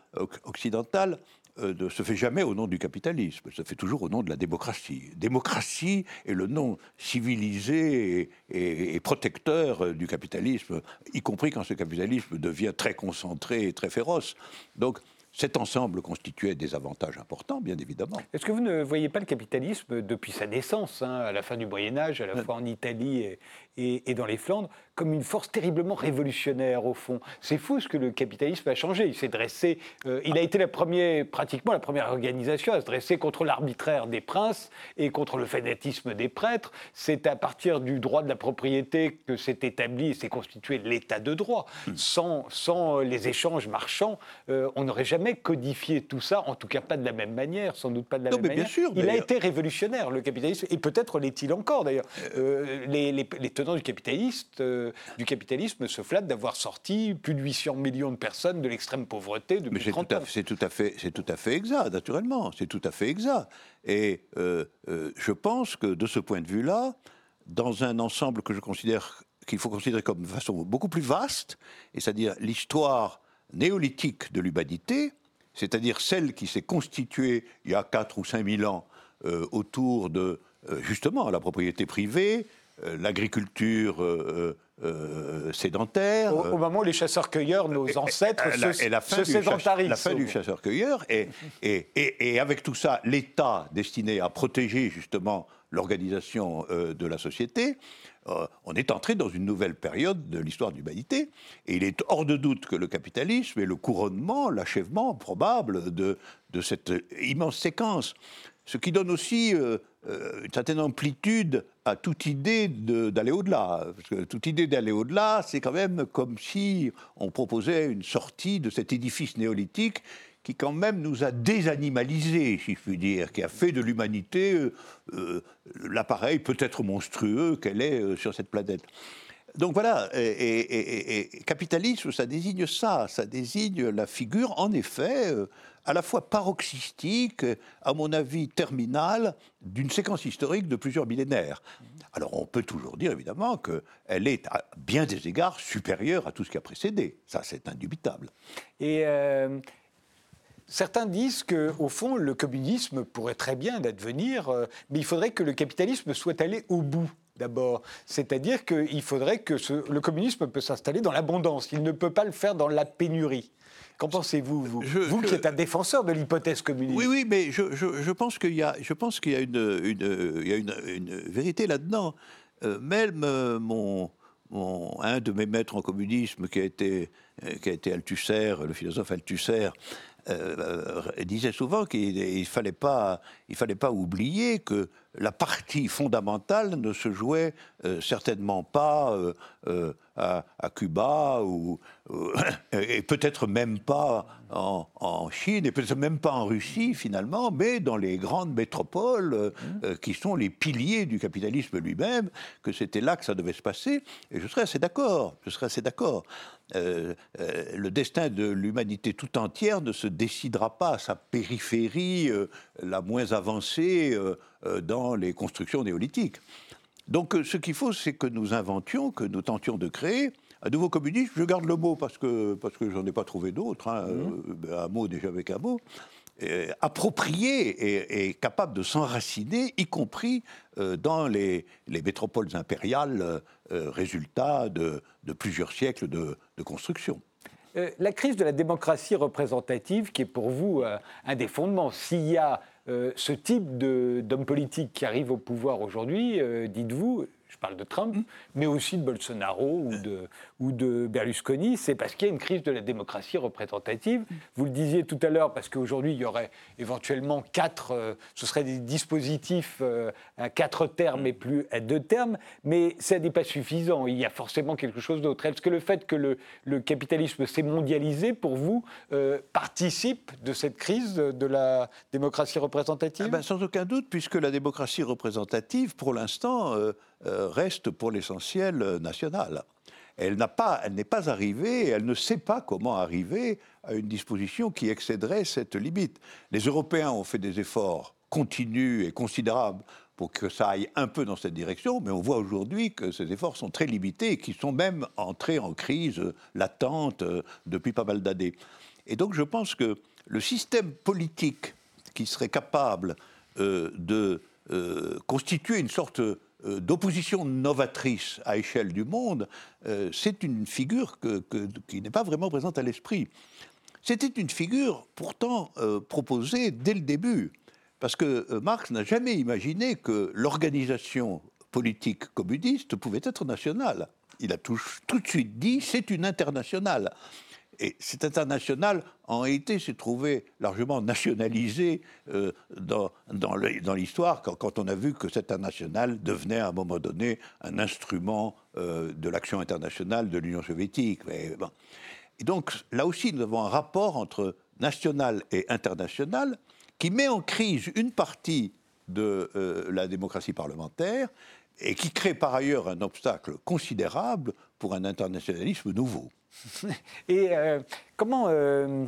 occidentale euh, ne se fait jamais au nom du capitalisme, se fait toujours au nom de la démocratie. Démocratie est le nom civilisé et, protecteur euh, du capitalisme, y compris quand ce capitalisme devient très concentré et très féroce. Donc cet ensemble constituait des avantages importants, bien évidemment. Est-ce que vous ne voyez pas le capitalisme depuis sa naissance, hein, à la fin du Moyen Âge, à la fois en Italie et, dans les Flandres, comme une force terriblement révolutionnaire au fond. C'est fou ce que le capitalisme a changé. Il s'est dressé, euh, il a été la première, pratiquement la première organisation à se dresser contre l'arbitraire des princes et contre le fanatisme des prêtres. C'est à partir du droit de la propriété que s'est établi et s'est constitué l'état de droit. Hmm. Sans, sans les échanges marchands, euh, on n'aurait jamais codifié tout ça, en tout cas pas de la même manière, sans doute pas de la même mais manière. Bien sûr, il a été révolutionnaire, le capitalisme, et peut-être l'est-il encore d'ailleurs. Euh, les, les, les, tenants du capitalisme euh, du capitalisme se flatte d'avoir sorti plus de 800 millions de personnes de l'extrême pauvreté depuis Mais 30 ans. C'est tout, à fait, c'est tout à fait exact, naturellement. C'est tout à fait exact. Et euh, euh, je pense que de ce point de vue-là, dans un ensemble que je considère qu'il faut considérer comme de façon beaucoup plus vaste, et c'est-à-dire l'histoire néolithique de l'humanité, c'est-à-dire celle qui s'est constituée il y a 4 ou 5 000 ans autour de justement la propriété privée, l'agriculture euh, sédentaire. Au, moment où les chasseurs-cueilleurs, nos ancêtres, se, et la fin sédentarisent. La fin du chasseur-cueilleur. Et, et, et, avec tout ça, l'État destiné à protéger justement l'organisation euh, de la société, euh, on est entré dans une nouvelle période de l'histoire de l'humanité. Et il est hors de doute que le capitalisme est le couronnement, l'achèvement probable de, de cette immense séquence. Ce qui donne aussi euh, une certaine amplitude à toute idée d'aller au-delà. Toute idée d'aller au-delà, c'est quand même comme si on proposait une sortie de cet édifice néolithique qui quand même nous a désanimalisés, si je puis dire, qui a fait de l'humanité euh, euh, l'appareil peut-être monstrueux qu'elle est sur cette planète. Donc voilà, et, capitalisme, ça désigne ça, ça désigne la figure, en effet, euh, à la fois paroxystique, à mon avis terminale, d'une séquence historique de plusieurs millénaires. Alors on peut toujours dire évidemment qu'elle est à bien des égards supérieure à tout ce qui a précédé, ça c'est indubitable. Et euh, Certains disent qu'au fond, le communisme pourrait très bien advenir, euh, mais il faudrait que le capitalisme soit allé au bout d'abord. C'est-à-dire qu'il faudrait que le communisme peut s'installer dans l'abondance. Il ne peut pas le faire dans la pénurie. Qu'en pensez-vous, vous, vous qui êtes un défenseur de l'hypothèse communiste Oui, oui, mais je, pense qu'il y a, je pense qu'il y a une, une, vérité là-dedans. Euh, même euh, mon, un de mes maîtres en communisme, qui a été, qui a été Althusser, le philosophe Althusser, euh, disait souvent qu'il ne fallait, pas, il fallait pas oublier que la partie fondamentale ne se jouait euh, certainement pas euh, euh, à, Cuba ou, et peut-être même pas en, Chine et peut-être même pas en Russie finalement, mais dans les grandes métropoles mmh. qui sont les piliers du capitalisme lui-même, que c'était là que ça devait se passer. Et je serais assez d'accord. Je serais assez d'accord. le destin de l'humanité tout entière ne se décidera pas à sa périphérie la moins avancée dans les constructions néolithiques. Donc euh, ce qu'il faut, c'est que nous inventions, que nous tentions de créer un nouveau communisme. Je garde le mot parce que, parce que j'en ai pas trouvé d'autre, hein, mmh. euh, un mot déjà avec un mot. approprié et, capable de s'enraciner, y compris dans les, métropoles impériales, résultat de, plusieurs siècles de, construction. la crise de la démocratie représentative, qui est pour vous un des fondements, s'il y a euh, ce type d'homme politique qui arrive au pouvoir aujourd'hui, euh, dites-vous, je parle de Trump, mm. mais aussi de Bolsonaro ou de, ou de Berlusconi, c'est parce qu'il y a une crise de la démocratie représentative. Mm. Vous le disiez tout à l'heure, parce qu'aujourd'hui, il y aurait éventuellement quatre, euh, ce seraient des dispositifs euh, à quatre termes et plus à deux termes, mais ça n'est pas suffisant. Il y a forcément quelque chose d'autre. Est-ce que le fait que le, le capitalisme s'est mondialisé, pour vous, euh, participe de cette crise de la démocratie représentative? Ah ben, Sans aucun doute, puisque la démocratie représentative, pour l'instant, reste pour l'essentiel nationale elle n'est pas, pas arrivée, elle ne sait pas comment arriver à une disposition qui excéderait cette limite. Les Européens ont fait des efforts continus et considérables pour que ça aille un peu dans cette direction, mais on voit aujourd'hui que ces efforts sont très limités et qu'ils sont même entrés en crise latente euh, depuis pas mal d'années. Et donc je pense que le système politique qui serait capable de constituer une sorte d'opposition novatrice à échelle du monde, c'est une figure qui n'est pas vraiment présente à l'esprit. C'était une figure pourtant proposée dès le début. Parce que euh, Marx n'a jamais imaginé que l'organisation politique communiste pouvait être nationale. Il a tout, de suite dit c'est une internationale. Et cette internationale, en réalité, s'est trouvée largement nationalisée euh, dans, l'histoire quand, on a vu que cette internationale devenait à un moment donné un instrument euh, de l'action internationale de l'Union soviétique. Et donc là aussi, nous avons un rapport entre national et international qui met en crise une partie de euh, la démocratie parlementaire et qui crée par ailleurs un obstacle considérable pour un internationalisme nouveau. Et euh, comment euh,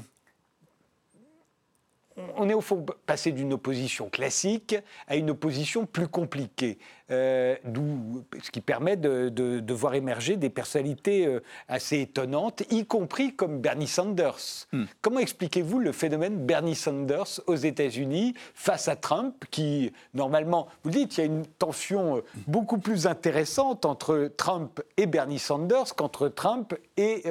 on est au fond passé d'une opposition classique à une opposition plus compliquée, euh, ce qui permet de, voir émerger des personnalités euh, assez étonnantes, y compris comme Bernie Sanders. Hmm. Comment expliquez-vous le phénomène Bernie Sanders aux États-Unis face à Trump, qui normalement, vous dites, il y a une tension euh, beaucoup plus intéressante entre Trump et Bernie Sanders qu'entre Trump et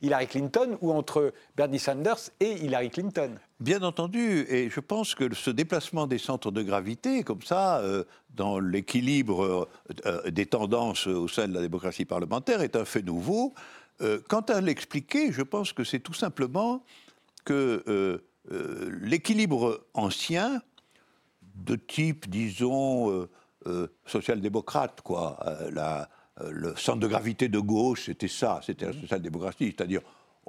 Hillary Clinton, ou entre Bernie Sanders et Hillary Clinton? Bien entendu, et je pense que ce déplacement des centres de gravité, comme ça, euh, dans l'équilibre euh, euh, des tendances au sein de la démocratie parlementaire, est un fait nouveau. quant à l'expliquer, je pense que c'est tout simplement que l'équilibre ancien, de type, disons, social-démocrate, quoi, le centre de gravité de gauche, c'était ça, c'était la social-démocratie, c'est-à-dire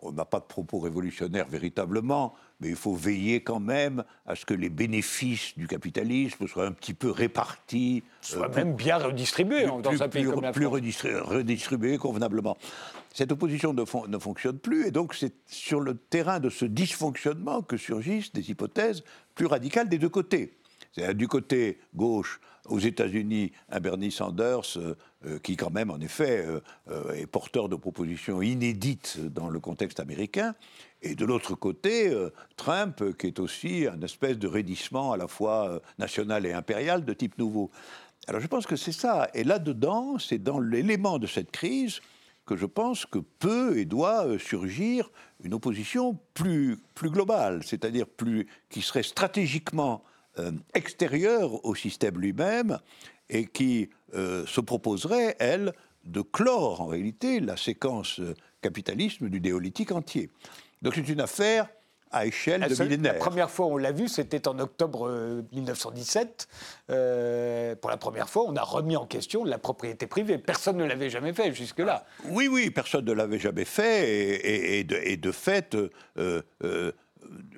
on n'a pas de propos révolutionnaires véritablement, mais il faut veiller quand même à ce que les bénéfices du capitalisme soient un petit peu répartis. Soient euh, même bien redistribués dans un pays comme la Plus redistribués convenablement. Cette opposition ne, ne fonctionne plus, et donc c'est sur le terrain de ce dysfonctionnement que surgissent des hypothèses plus radicales des deux côtés. C'est du côté gauche, aux États-Unis, un Bernie Sanders euh, euh, qui, quand même, en effet, euh, est porteur de propositions inédites dans le contexte américain. Et de l'autre côté, Trump, qui est aussi un espèce de raidissement à la fois national et impérial de type nouveau. Alors je pense que c'est ça. Et là-dedans, c'est dans l'élément de cette crise que je pense que peut et doit surgir une opposition plus, plus globale, c'est-à-dire plus qui serait stratégiquement extérieure au système lui-même et qui euh, se proposerait, elle, de clore en réalité la séquence euh, capitalisme du néolithique entier. Donc c'est une affaire à échelle de millénaire. La première fois on l'a vu, c'était en octobre 1917. pour la première fois, on a remis en question la propriété privée. Personne ne l'avait jamais fait jusque-là. Oui, oui, personne ne l'avait jamais fait. Et, de, et de, fait,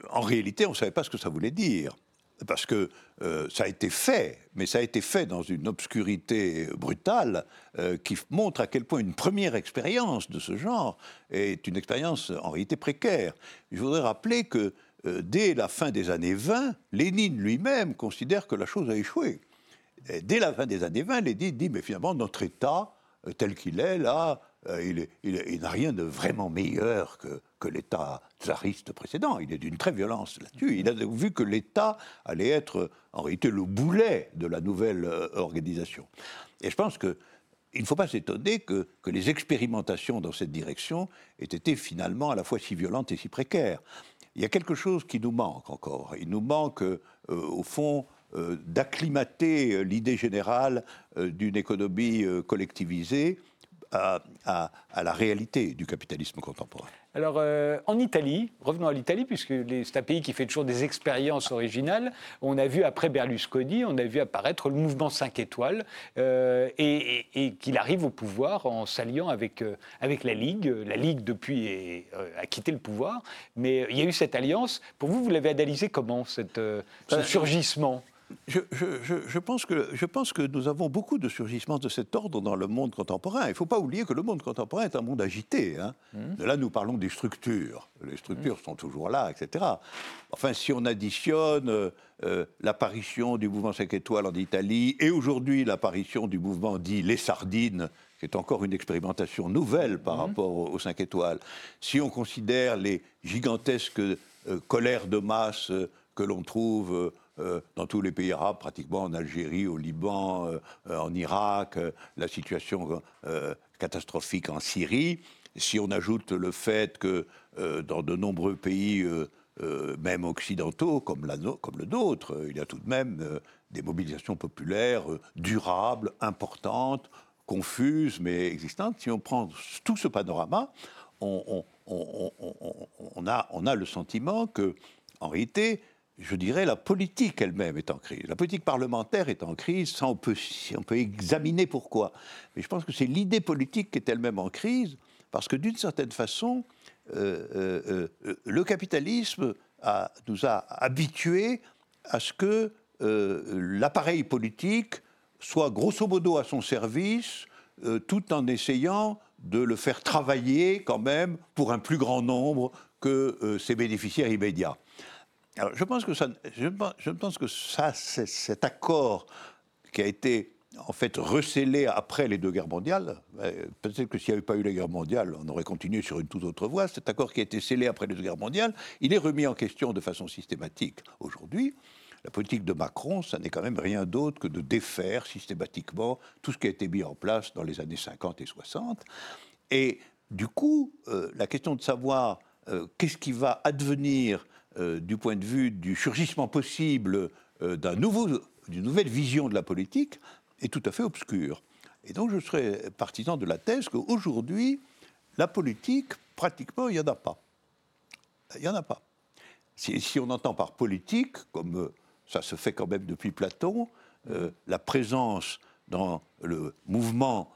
en réalité, on ne savait pas ce que ça voulait dire parce que euh, ça a été fait, mais ça a été fait dans une obscurité brutale euh, qui montre à quel point une première expérience de ce genre est une expérience en réalité précaire. Je voudrais rappeler que euh, dès la fin des années 20, Lénine lui-même considère que la chose a échoué. dès la fin des années 20, Lénine dit, mais finalement, notre État, tel qu'il est, là, il, il n'a rien de vraiment meilleur que, l'État tsariste précédent. Il est d'une très violence là-dessus. Il a vu que l'État allait être en réalité le boulet de la nouvelle euh, organisation. Et je pense que il ne faut pas s'étonner que, les expérimentations dans cette direction aient été finalement à la fois si violentes et si précaires. Il y a quelque chose qui nous manque encore. Il nous manque, euh, au fond, euh, d'acclimater l'idée générale d'une économie collectivisée à, la réalité du capitalisme contemporain. Alors, euh, en Italie, revenons à l'Italie, puisque c'est un pays qui fait toujours des expériences originales. On a vu, après Berlusconi, on a vu apparaître le mouvement 5 étoiles, euh, et, qu'il arrive au pouvoir en s'alliant avec, euh, avec la Ligue. La Ligue, depuis, a quitté le pouvoir, mais il y a eu cette alliance. Pour vous, vous l'avez analysé comment, cette, ce surgissement? Je, pense que, je pense que nous avons beaucoup de surgissements de cet ordre dans le monde contemporain. Il ne faut pas oublier que le monde contemporain est un monde agité. Hein. Mmh. Là, nous parlons des structures. Les structures sont toujours là, etc. Enfin, si on additionne euh, euh, l'apparition du mouvement 5 étoiles en Italie et aujourd'hui l'apparition du mouvement dit Les Sardines, qui est encore une expérimentation nouvelle par mmh. rapport aux 5 étoiles, si on considère les gigantesques colère de masse que l'on trouve dans tous les pays arabes, pratiquement en Algérie, au Liban, en Irak, la situation catastrophique en Syrie. Si on ajoute le fait que dans de nombreux pays, même occidentaux, comme, le nôtre, il y a tout de même des mobilisations populaires durables, importantes, confuses, mais existantes. Si on prend tout ce panorama, on, a, on a le sentiment que, en réalité, je dirais, la politique elle-même est en crise. La politique parlementaire est en crise, ça on peut, examiner pourquoi. Mais je pense que c'est l'idée politique qui est elle-même en crise, parce que d'une certaine façon, euh, euh, euh, le capitalisme nous a habitués à ce que l'appareil politique soit grosso modo à son service, tout en essayant de le faire travailler quand même pour un plus grand nombre que ses bénéficiaires immédiats. Alors, je pense que ça, je, que ça, cet accord qui a été en fait recélé après les deux guerres mondiales. Euh, peut-être que s'il n'y avait pas eu la guerre mondiale, on aurait continué sur une toute autre voie. Cet accord qui a été scellé après les deux guerres mondiales, il est remis en question de façon systématique aujourd'hui. La politique de Macron, ça n'est quand même rien d'autre que de défaire systématiquement tout ce qui a été mis en place dans les années 50 et 60. Et du coup, euh, la question de savoir euh, qu'est-ce qui va advenir euh, du point de vue du surgissement possible euh, d'un nouveau, d'une nouvelle vision de la politique est tout à fait obscure. Et donc je serais partisan de la thèse qu'aujourd'hui, la politique, pratiquement, il n'y en a pas. Il n'y en a pas. Si, on entend par politique, comme euh, ça se fait quand même depuis Platon, la présence dans le mouvement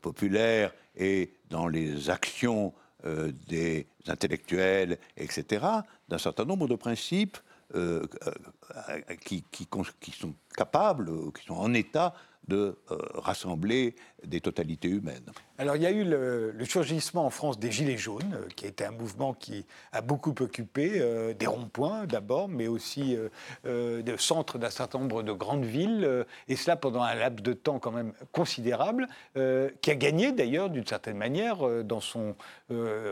populaire et dans les actions euh, des intellectuels, etc., d'un certain nombre de principes euh, euh, qui, qui, sont capables, qui sont en état de rassembler des totalités humaines. Alors il y a eu le, surgissement en France des Gilets jaunes, euh, qui a été un mouvement qui a beaucoup occupé euh, des ronds-points d'abord, mais aussi euh, des centres d'un certain nombre de grandes villes, et cela pendant un laps de temps quand même considérable, qui a gagné d'ailleurs d'une certaine manière dans son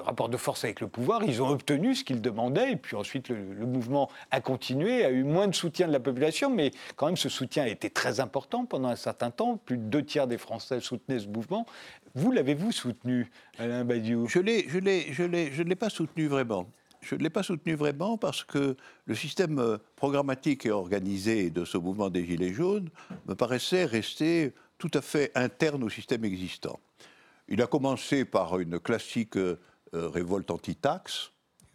rapport de force avec le pouvoir. Ils ont obtenu ce qu'ils demandaient, et puis ensuite le, le, mouvement a continué, a eu moins de soutien de la population, mais quand même ce soutien a été très important pendant un certain temps. Plus de deux tiers des Français soutenaient ce mouvement. Vous l'avez-vous soutenu, Alain Badiou? Je ne l'ai pas soutenu vraiment. Je ne l'ai pas soutenu vraiment parce que le système euh, programmatique et organisé de ce mouvement des Gilets jaunes me paraissait rester tout à fait interne au système existant. Il a commencé par une classique euh, révolte anti-taxe,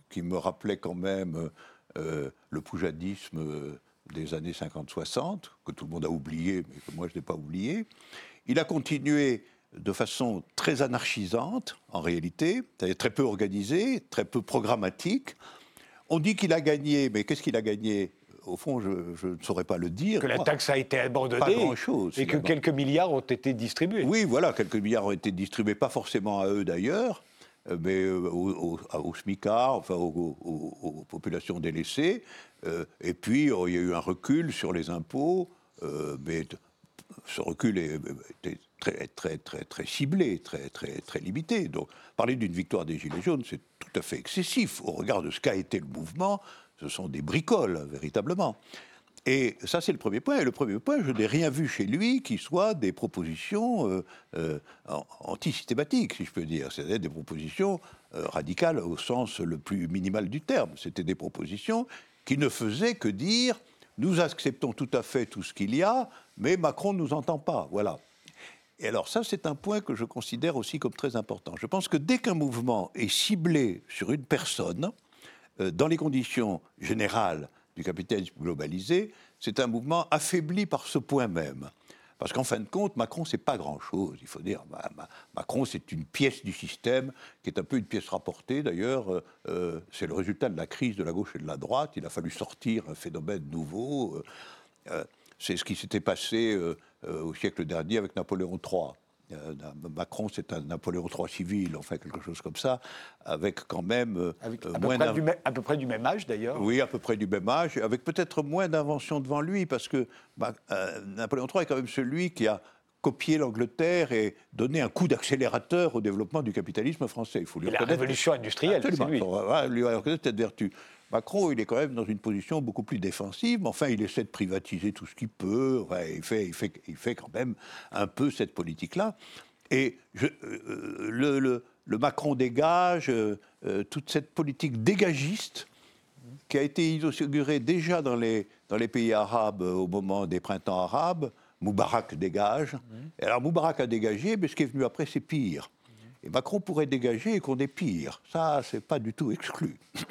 qui me rappelait quand même euh, le poujadisme des années 50-60, que tout le monde a oublié, mais que moi je n'ai pas oublié. Il a continué de façon très anarchisante, en réalité, c'est-à-dire très peu organisée, très peu programmatique. On dit qu'il a gagné, mais qu'est-ce qu'il a gagné? Au fond, je, ne saurais pas le dire. Que la taxe a été abandonnée. Pas grand-chose. Et que quelques milliards ont été distribués. Oui, voilà, quelques milliards ont été distribués, pas forcément à eux d'ailleurs, mais euh, aux, au, SMICAR, enfin aux, populations délaissées. Euh, et puis, il y a eu un recul sur les impôts, mais ce recul était très, très, très, très ciblé, très, très, très limité. Donc, parler d'une victoire des Gilets jaunes, c'est tout à fait excessif. Au regard de ce qu'a été le mouvement, ce sont des bricoles, véritablement. Et ça, c'est le premier point. Et le premier point, je n'ai rien vu chez lui qui soit des propositions euh, euh, antisystématiques, si je peux dire. C'est-à-dire des propositions euh, radicales au sens le plus minimal du terme. C'était des propositions qui ne faisaient que dire nous acceptons tout à fait tout ce qu'il y a, mais Macron ne nous entend pas. Voilà. Et alors ça, c'est un point que je considère aussi comme très important. Je pense que dès qu'un mouvement est ciblé sur une personne, dans les conditions générales du capitalisme globalisé, c'est un mouvement affaibli par ce point même. Parce qu'en fin de compte, Macron, c'est pas grand-chose. Il faut dire, Macron, c'est une pièce du système qui est un peu une pièce rapportée. D'ailleurs, euh, euh, c'est le résultat de la crise de la gauche et de la droite. Il a fallu sortir un phénomène nouveau. c'est ce qui s'était passé euh, au siècle dernier avec Napoléon III. Euh, Macron, c'est un Napoléon III civil, enfin quelque chose comme ça, avec quand même euh, avec, à, moins peu du, à, peu près du même âge d'ailleurs. Oui, à peu près du même âge, avec peut-être moins d'inventions devant lui, parce que bah, Napoléon III est quand même celui qui a copié l'Angleterre et donné un coup d'accélérateur au développérateur du capitalisme français. Il faut lui La révolution industrielle, c'est lui. lui reconnaître cette vertu. Macron, il est quand même dans une position beaucoup plus défensive, mais enfin, il essaie de privatiser tout ce qu'il peut. il, fait, il, fait, il fait quand même un peu cette politique-là. Et je, euh, le, le, Macron dégage, euh, euh, toute cette politique dégagiste qui a été inaugurée déjà dans les, dans les pays arabes au moment des printemps arabes, Moubarak dégage. Mmh. Et alors Moubarak a dégagé, mais ce qui est venu après, c'est pire. Et Macron pourrait dégager et qu'on est pire. Ça, c'est pas du tout exclu.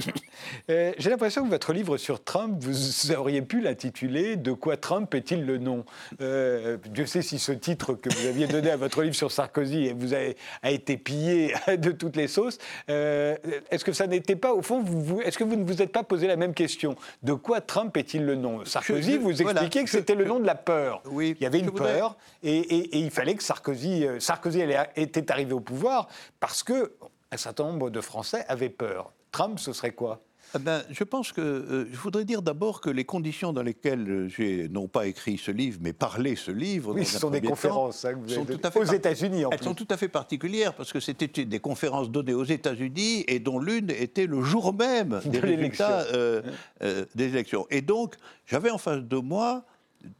Euh, j'ai l'impression que votre livre sur Trump, vous auriez pu l'intituler De quoi Trump est-il le nom euh, Dieu sait si ce titre que vous aviez donné à votre livre sur Sarkozy vous a, a été pillé de toutes les sauces. Euh, est-ce que ça n'était pas, au fond, vous, est-ce que vous ne vous êtes pas posé la même question De quoi Trump est-il le nom Sarkozy, vous expliquiez que c'était le nom de la peur. Oui, il y avait une peur et, et, il fallait que Sarkozy, Sarkozy était arrivé au pouvoir parce que un certain nombre de Français avaient peur. Trump, ce serait quoi? Ah ben, je pense que euh, je voudrais dire d'abord que les conditions dans lesquelles j'ai non pas écrit ce livre, mais parlé ce livre, oui, ce sont des conférences hein, sont tout à fait aux États-Unis. Elles sont tout à fait particulières parce que c'était des conférences données aux États-Unis et dont l'une était le jour même des résultats euh, euh, des élections. Et donc j'avais en face de moi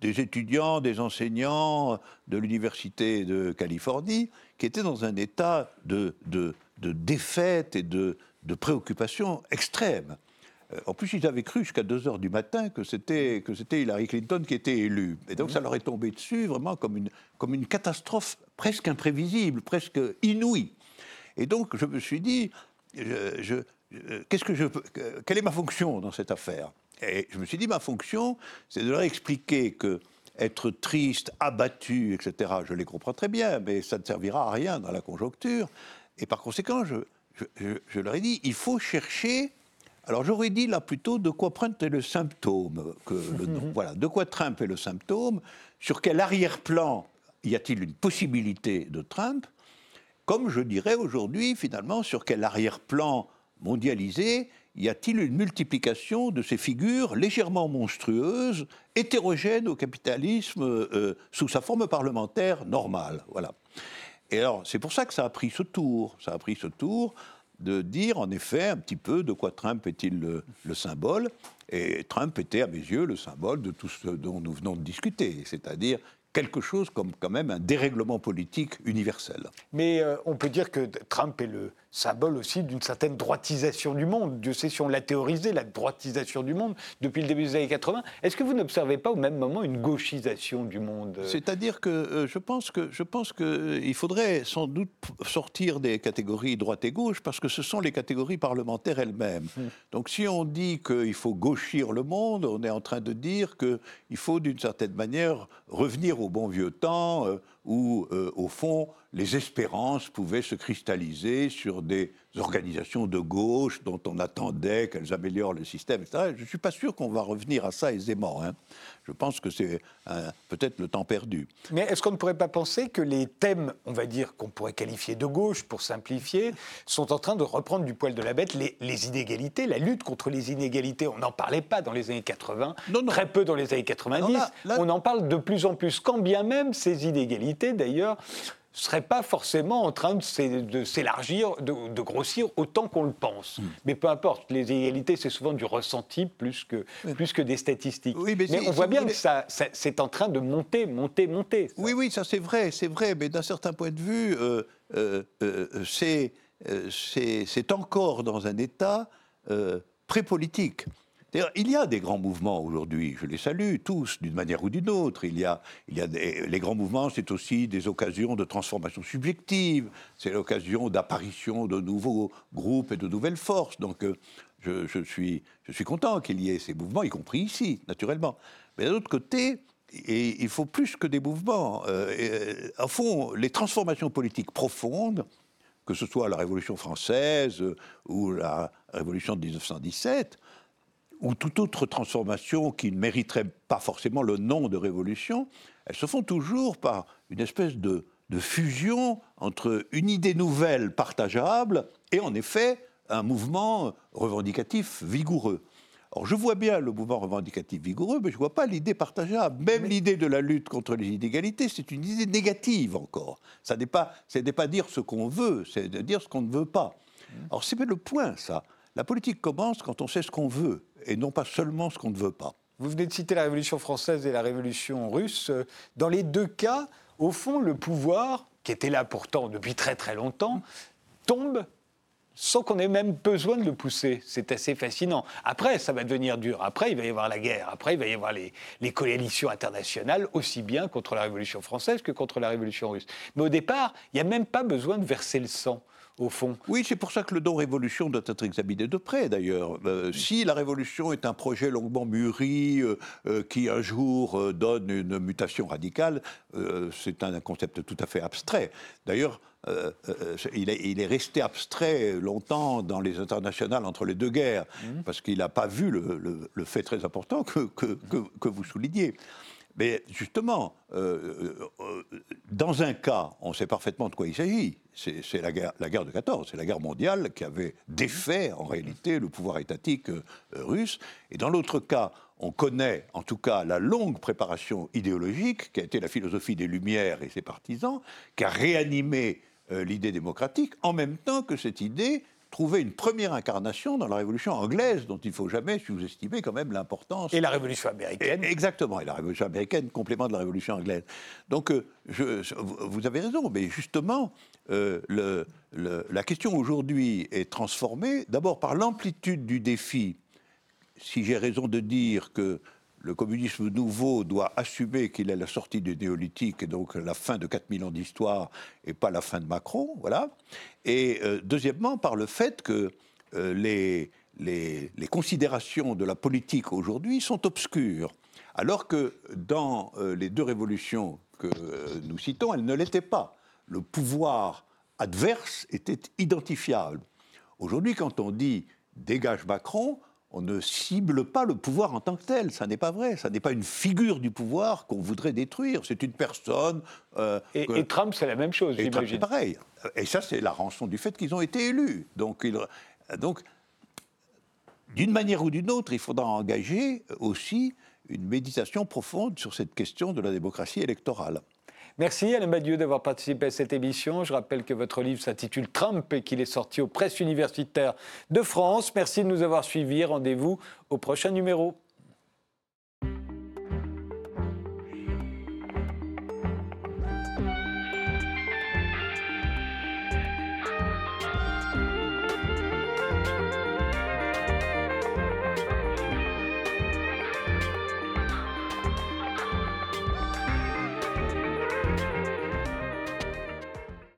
des étudiants, des enseignants de l'université de Californie qui étaient dans un état de, défaite et de, préoccupation extrême. Euh, en plus, ils avaient cru jusqu'à 2 heures du matin que c'était, Hillary Clinton qui était élue. Et donc, ça leur est tombé dessus vraiment comme une, comme une catastrophe presque imprévisible, presque inouïe. Et donc, je me suis dit, que je, quelle est ma fonction dans cette affaire? Et je me suis dit, ma fonction, c'est de leur expliquer que être triste, abattu, etc., je les comprends très bien, mais ça ne servira à rien dans la conjoncture. Et par conséquent, je, je, leur ai dit, il faut chercher. Alors j'aurais dit là plutôt de quoi Trump est le symptôme que le nom? Voilà, de quoi Trump est le symptôme. Sur quel arrière-plan y a-t-il une possibilité de Trump Comme je dirais aujourd'hui, finalement, sur quel arrière-plan mondialisé y a-t-il une multiplication de ces figures légèrement monstrueuses, hétérogènes au capitalisme euh, sous sa forme parlementaire normale? Voilà. Et alors, c'est pour ça que ça a pris ce tour. Ça a pris ce tour de dire, en effet, un petit peu de quoi Trump est-il le symbole. Et Trump était, à mes yeux, le symbole de tout ce dont nous venons de discuter, c'est-à-dire quelque chose comme quand même un dérèglement politique universel. Mais euh, on peut dire que Trump est le symbole aussi d'une certaine droitisation du monde. Dieu sait si on l'a théorisé, la droitisation du monde, depuis le début des années 80. Est-ce que vous n'observez pas au même moment une gauchisation du monde C'est-à-dire que euh, je pense que je pense qu'il euh, faudrait sans doute sortir des catégories droite et gauche, parce que ce sont les catégories parlementaires elles-mêmes. Hmm. Donc si on dit qu'il faut gauchir le monde, on est en train de dire qu'il faut d'une certaine manière revenir au bon vieux temps euh, où, euh, au fond, les espérances pouvaient se cristalliser sur des organisations de gauche dont on attendait qu'elles améliorent le système, etc. Je ne suis pas sûr qu'on va revenir à ça aisément. Hein. Je pense que c'est peut-être le temps perdu. Mais est-ce qu'on ne pourrait pas penser que les thèmes, on va dire, qu'on pourrait qualifier de gauche pour simplifier, sont en train de reprendre du poil de la bête les, inégalités, la lutte contre les inégalités? On n'en parlait pas dans les années 80, très peu dans les années 90. On en parle de plus en plus, quand bien même ces inégalités, d'ailleurs, serait pas forcément en train de s'élargir, de, grossir autant qu'on le pense. Hmm. Mais peu importe, les inégalités, c'est souvent du ressenti plus que, plus que des statistiques. mais, on voit bien que ça, c'est en train de monter, monter, monter. Oui, oui, ça c'est vrai, c'est vrai, mais d'un certain point de vue, euh, euh, euh, c'est encore dans un état pré-politique il y a des grands mouvements aujourd'hui, je les salue tous d'une manière ou d'une autre. Il y a, a les grands mouvements, c'est aussi des occasions de transformation subjective, c'est l'occasion d'apparition de nouveaux groupes et de nouvelles forces. Donc euh, je, suis, content qu'il y ait ces mouvements, y compris ici, naturellement. Mais d'un autre côté, il faut plus que des mouvements. Euh, euh, fond, les transformations politiques profondes, que ce soit la Révolution française ou la Révolution de 1917, ou toute autre transformation qui ne mériterait pas forcément le nom de révolution, elles se font toujours par une espèce de, fusion entre une idée nouvelle partageable et en effet un mouvement revendicatif vigoureux. Or, je vois bien le mouvement revendicatif vigoureux, mais je ne vois pas l'idée partageable. Même l'idée de la lutte contre les inégalités, c'est une idée négative encore. Ce n'est pas, pas dire ce qu'on veut, c'est de dire ce qu'on ne veut pas. Or, c'est le point, ça La politique commence quand on sait ce qu'on veut, et non pas seulement ce qu'on ne veut pas. Vous venez de citer la Révolution française et la Révolution russe. Dans les deux cas, au fond, le pouvoir, qui était là pourtant depuis très très longtemps, tombe sans qu'on ait même besoin de le pousser. C'est assez fascinant. Après, ça va devenir dur. Après, il va y avoir la guerre. Après, il va y avoir les, coalitions internationales, aussi bien contre la Révolution française que contre la Révolution russe. Mais au départ, il n'y a même pas besoin de verser le sang. Au fond. Oui, c'est pour ça que le don révolution doit être examiné de près, d'ailleurs. Euh, si la révolution est un projet longuement mûri, euh, euh, qui un jour donne une mutation radicale, c'est un concept tout à fait abstrait. D'ailleurs, euh, euh, il, est, resté abstrait longtemps dans les internationales entre les deux guerres, mmh. parce qu'il n'a pas vu le, fait très important que, que, vous soulignez. Mais justement, euh, dans un cas, on sait parfaitement de quoi il s'agit. C'est la guerre, de 14, c'est la guerre mondiale qui avait défait en réalité le pouvoir étatique russe. Et dans l'autre cas, on connaît en tout cas la longue préparation idéologique qui a été la philosophie des Lumières et ses partisans, qui a réanimé euh, l'idée démocratique, en même temps que cette idée trouvait une première incarnation dans la Révolution anglaise, dont il ne faut jamais sous-estimer quand même l'importance. Et la Révolution américaine. exactement, et la Révolution américaine, complément de la Révolution anglaise. Donc, euh, vous avez raison, mais justement, euh, la question aujourd'hui est transformée d'abord par l'amplitude du défi. Si j'ai raison de dire que le communisme nouveau doit assumer qu'il est la sortie du néolithique et donc la fin de 4000 ans d'histoire et pas la fin de Macron, voilà. Et euh, deuxièmement, par le fait que euh, les, considérations de la politique aujourd'hui sont obscures, alors que dans euh, les deux révolutions que nous citons, elles ne l'étaient pas. Le pouvoir adverse était identifiable. Aujourd'hui, quand on dit dégage Macron, on ne cible pas le pouvoir en tant que tel. Ça n'est pas vrai. Ça n'est pas une figure du pouvoir qu'on voudrait détruire. C'est une personne. Euh, et, Trump, c'est la même chose, j'imagine. c'est pareil. Et ça, c'est la rançon du fait qu'ils ont été élus. Donc, donc d'une manière ou d'une autre, il faudra engager aussi une méditation profonde sur cette question de la démocratie électorale. Merci Alain Badiou d'avoir participé à cette émission. Je rappelle que votre livre s'intitule Trump et qu'il est sorti aux presses universitaires de France. Merci de nous avoir suivis. Rendez-vous au prochain numéro.